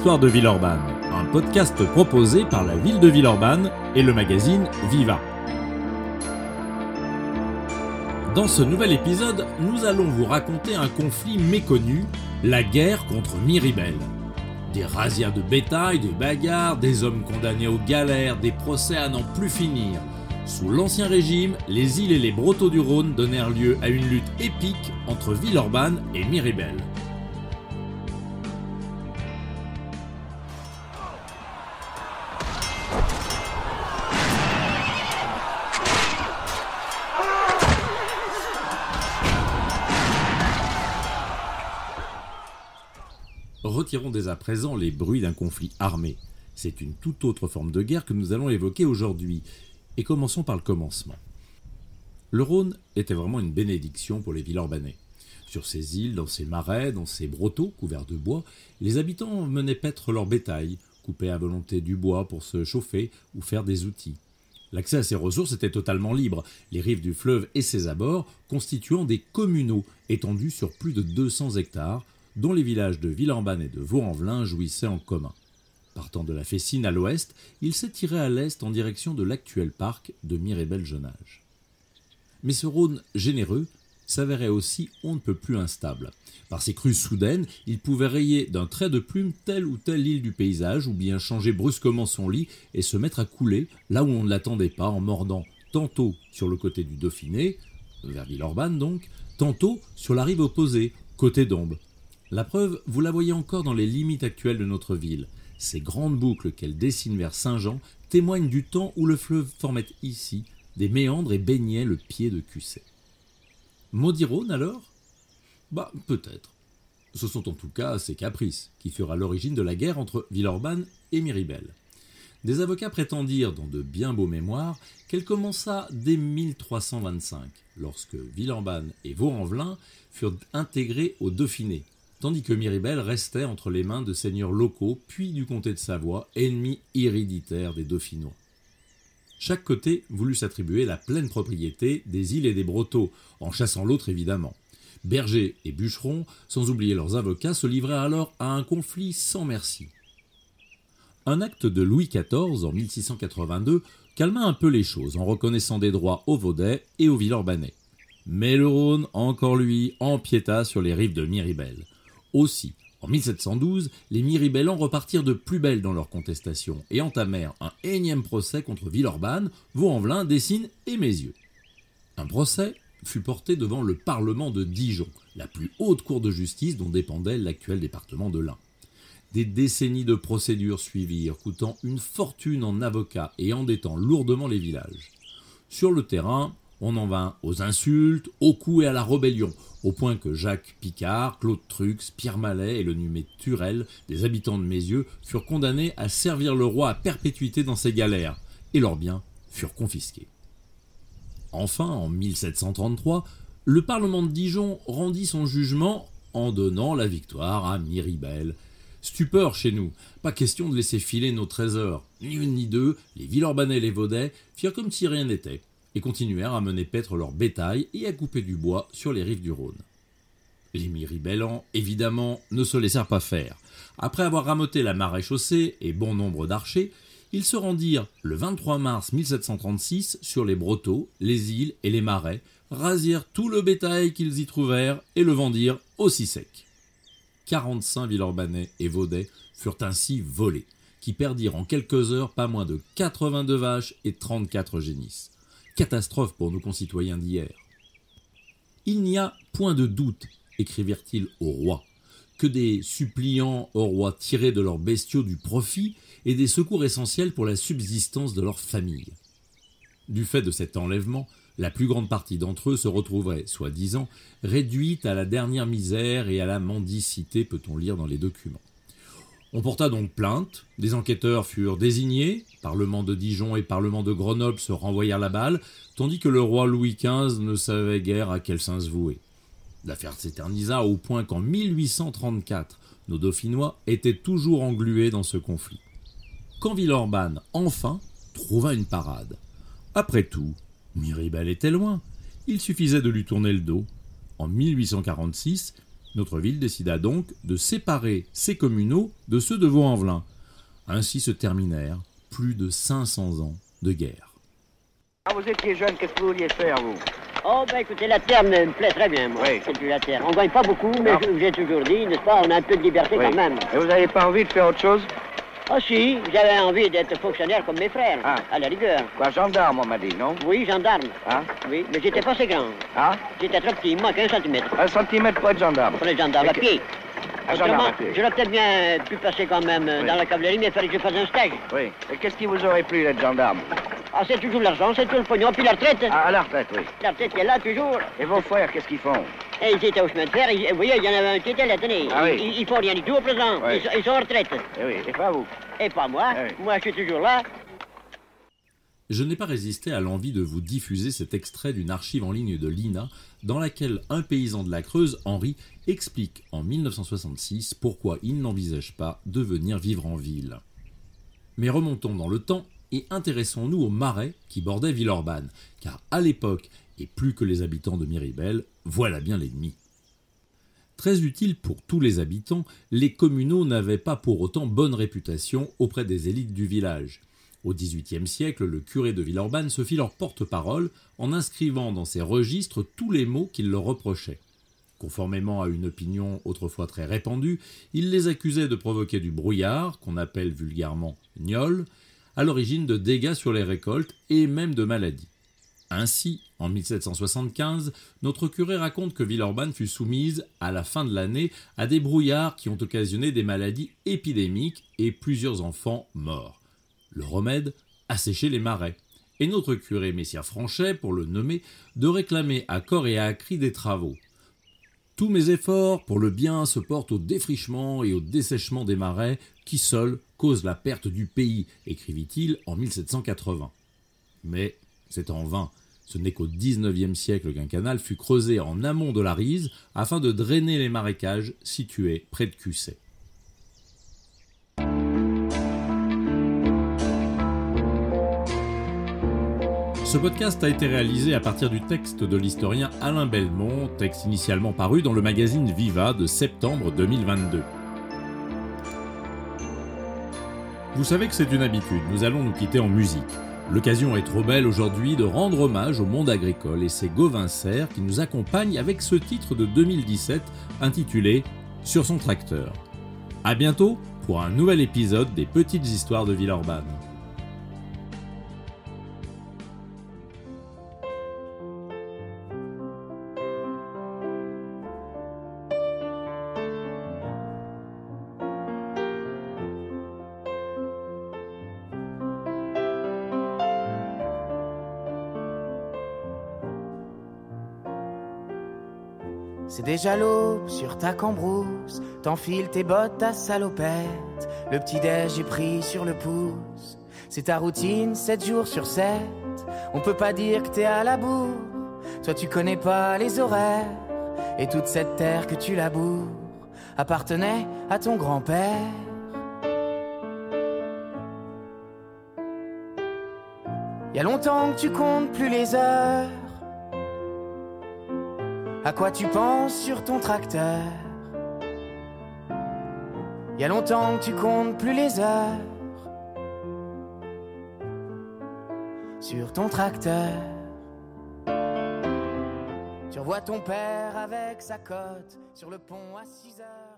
l'histoire de Villeurbanne, un podcast proposé par la ville de Villeurbanne et le magazine Viva. Dans ce nouvel épisode, nous allons vous raconter un conflit méconnu, la guerre contre Miribel. Des razzias de bétail, des bagarres, des hommes condamnés aux galères, des procès à n'en plus finir. Sous l'Ancien Régime, les îles et les Brotteaux du Rhône donnèrent lieu à une lutte épique entre Villeurbanne et Miribel. Retirons dès à présent les bruits d'un conflit armé. C'est une toute autre forme de guerre que nous allons évoquer aujourd'hui. Et commençons par le commencement. Le Rhône était vraiment une bénédiction pour les Villeurbanais. Sur ces îles, dans ces marais, dans ces brotteaux couverts de bois, les habitants menaient paître leur bétail, coupaient à volonté du bois pour se chauffer ou faire des outils. L'accès à ces ressources était totalement libre, les rives du fleuve et ses abords constituant des communaux étendus sur plus de 200 hectares, dont les villages de Villeurbanne et de Vaux-en-Velin jouissaient en commun. Partant de la Fessine à l'ouest, il s'étirait à l'est en direction de l'actuel parc de Mirébel-Jonage. Mais ce Rhône généreux s'avérait aussi on ne peut plus instable. Par ses crues soudaines, il pouvait rayer d'un trait de plume telle ou telle île du paysage, ou bien changer brusquement son lit et se mettre à couler là où on ne l'attendait pas en mordant tantôt sur le côté du Dauphiné, vers Villeurbanne donc, tantôt sur la rive opposée, côté d'Ombe. La preuve, vous la voyez encore dans les limites actuelles de notre ville. Ces grandes boucles qu'elle dessine vers Saint-Jean témoignent du temps où le fleuve formait ici des méandres et baignait le pied de Cusset. Maudit Rhône alors? Bah, peut-être. Ce sont en tout cas ces caprices qui furent à l'origine de la guerre entre Villeurbanne et Miribel. Des avocats prétendirent, dans de bien beaux mémoires, qu'elle commença dès 1325, lorsque Villeurbanne et Vaux-en-Velin furent intégrés au Dauphiné, tandis que Miribel restait entre les mains de seigneurs locaux, puis du comté de Savoie, ennemi héréditaire des Dauphinois. Chaque côté voulut s'attribuer la pleine propriété des îles et des brotteaux, en chassant l'autre évidemment. Bergers et bûcherons, sans oublier leurs avocats, se livraient alors à un conflit sans merci. Un acte de Louis XIV en 1682 calma un peu les choses en reconnaissant des droits aux Vaudais et aux Villeurbanais. Mais le Rhône, encore lui, empiéta sur les rives de Miribel. Aussi, en 1712, les Miribellans repartirent de plus belle dans leur contestation et entamèrent un énième procès contre Villeurbanne, Vaux-en-Velin, Dessines et Mézieux. Un procès fut porté devant le Parlement de Dijon, la plus haute cour de justice dont dépendait l'actuel département de l'Ain. Des décennies de procédures suivirent, coûtant une fortune en avocats et endettant lourdement les villages. Sur le terrain, on en vint aux insultes, aux coups et à la rébellion, au point que Jacques Picard, Claude Trux, Pierre Mallet et le numé Turel, des habitants de Mézieux, furent condamnés à servir le roi à perpétuité dans ses galères, et leurs biens furent confisqués. Enfin, en 1733, le Parlement de Dijon rendit son jugement en donnant la victoire à Miribel. Stupeur chez nous, pas question de laisser filer nos trésors. Ni une ni deux, les Villeurbanais et les Vaudais firent comme si rien n'était et continuèrent à mener paître leur bétail et à couper du bois sur les rives du Rhône. Les miribellans, évidemment, ne se laissèrent pas faire. Après avoir ramoté la maréchaussée et bon nombre d'archers, ils se rendirent le 23 mars 1736 sur les brotteaux, les îles et les marais, rasirent tout le bétail qu'ils y trouvèrent et le vendirent aussi sec. 45 Villeurbanais et Vaudais furent ainsi volés, qui perdirent en quelques heures pas moins de 82 vaches et 34 génisses catastrophe pour nos concitoyens d'hier. Il n'y a point de doute, écrivirent-ils au roi, que des suppliants au roi tiraient de leurs bestiaux du profit et des secours essentiels pour la subsistance de leurs familles. Du fait de cet enlèvement, la plus grande partie d'entre eux se retrouverait, soi-disant, réduite à la dernière misère et à la mendicité, peut-on lire dans les documents. On porta donc plainte, des enquêteurs furent désignés, Parlement de Dijon et Parlement de Grenoble se renvoyèrent la balle, tandis que le roi Louis XV ne savait guère à quel sens se vouer. L'affaire s'éternisa au point qu'en 1834, nos Dauphinois étaient toujours englués dans ce conflit. Quand Villeurbanne, enfin, trouva une parade. Après tout, Miribel était loin. Il suffisait de lui tourner le dos. En 1846, Notre ville décida donc de séparer ses communaux de ceux de Vaux-en-Velin. Ainsi se terminèrent plus de 500 ans de guerre. Quand vous étiez jeune, qu'est-ce que vous vouliez faire, vous? Oh, ben écoutez, la terre me, me plaît très bien, moi. Oui. C'est du la terre. On gagne pas beaucoup, mais Non. je vous ai toujours dit, n'est-ce pas, on a un peu de liberté Oui. quand même. Et vous n'avez pas envie de faire autre chose? Ah si, j'avais envie d'être fonctionnaire comme mes frères, Ah. à la rigueur. Quoi, gendarme, on m'a dit, non? Oui, gendarme. Hein? Oui, mais j'étais pas assez grand. Ah? J'étais trop petit, il manque un centimètre. Un centimètre pour être gendarme. Pour les gendarmes à pied. Un gendarme Autrement, à pied. j'aurais peut-être bien pu passer quand même euh, Oui. dans la cavalerie, mais il fallait que je fasse un stage. Oui. Et qu'est-ce qui vous aurait plu d'être gendarme? Ah, c'est toujours l'argent, c'est toujours le pognon, puis la retraite. ah, la retraite, oui. La retraite qui est là toujours. Et vos frères, qu'est-ce qu'ils font? Ils étaient au chemin de fer, vous voyez, il y en avait un qui était là, tenez. Ah oui. Ils, ils font rien du tout au présent. Oui. Ils, sont- ils sont en retraite. Eh oui, et pas vous. Et pas moi. Ah oui. Moi, je suis toujours là. Je n'ai pas résisté à l'envie de vous diffuser cet extrait d'une archive en ligne de l'INA dans laquelle un paysan de la Creuse, Henri, explique en 1966 pourquoi il n'envisage pas de venir vivre en ville. Mais remontons dans le temps et intéressons-nous aux marais qui bordaient Villeurbanne, car à l'époque, et plus que les habitants de Miribel, voilà bien l'ennemi. Très utile pour tous les habitants, les communaux n'avaient pas pour autant bonne réputation auprès des élites du village. Au XVIIIe siècle, le curé de Villeurbanne se fit leur porte-parole en inscrivant dans ses registres tous les maux qu'il leur reprochait. Conformément à une opinion autrefois très répandue, il les accusait de provoquer du brouillard, qu'on appelle vulgairement gnol, à l'origine de dégâts sur les récoltes et même de maladies. Ainsi, en 1775, notre curé raconte que Villeurbanne fut soumise, à la fin de l'année, à des brouillards qui ont occasionné des maladies épidémiques et plusieurs enfants morts. Le remède Assécher les marais. Et notre curé Messia Franchet, pour le nommer, de réclamer à corps et à cri des travaux. Tous mes efforts pour le bien se portent au défrichement et au dessèchement des marais qui seuls causent la perte du pays, écrivit-il en 1780. Mais c'est en vain. Ce n'est qu'au XIXe siècle qu'un canal fut creusé en amont de la Rise afin de drainer les marécages situés près de Cusset. Ce podcast a été réalisé à partir du texte de l'historien Alain Belmont, texte initialement paru dans le magazine Viva de septembre 2022. Vous savez que c'est une habitude, nous allons nous quitter en musique. L'occasion est trop belle aujourd'hui de rendre hommage au monde agricole et c'est Gauvin Serre qui nous accompagne avec ce titre de 2017 intitulé Sur son tracteur. À bientôt pour un nouvel épisode des Petites Histoires de Villeurbanne. C'est déjà l'aube sur ta cambrousse, t'enfiles tes bottes, ta salopette. Le petit-déj est pris sur le pouce. C'est ta routine, 7 jours sur 7. On peut pas dire que t'es à la bourre. Toi, tu connais pas les horaires. Et toute cette terre que tu laboures appartenait à ton grand-père. Y a longtemps que tu comptes plus les heures. À quoi tu penses sur ton tracteur? Y a longtemps que tu comptes plus les heures sur ton tracteur. Tu revois ton père avec sa cote sur le pont à 6 heures.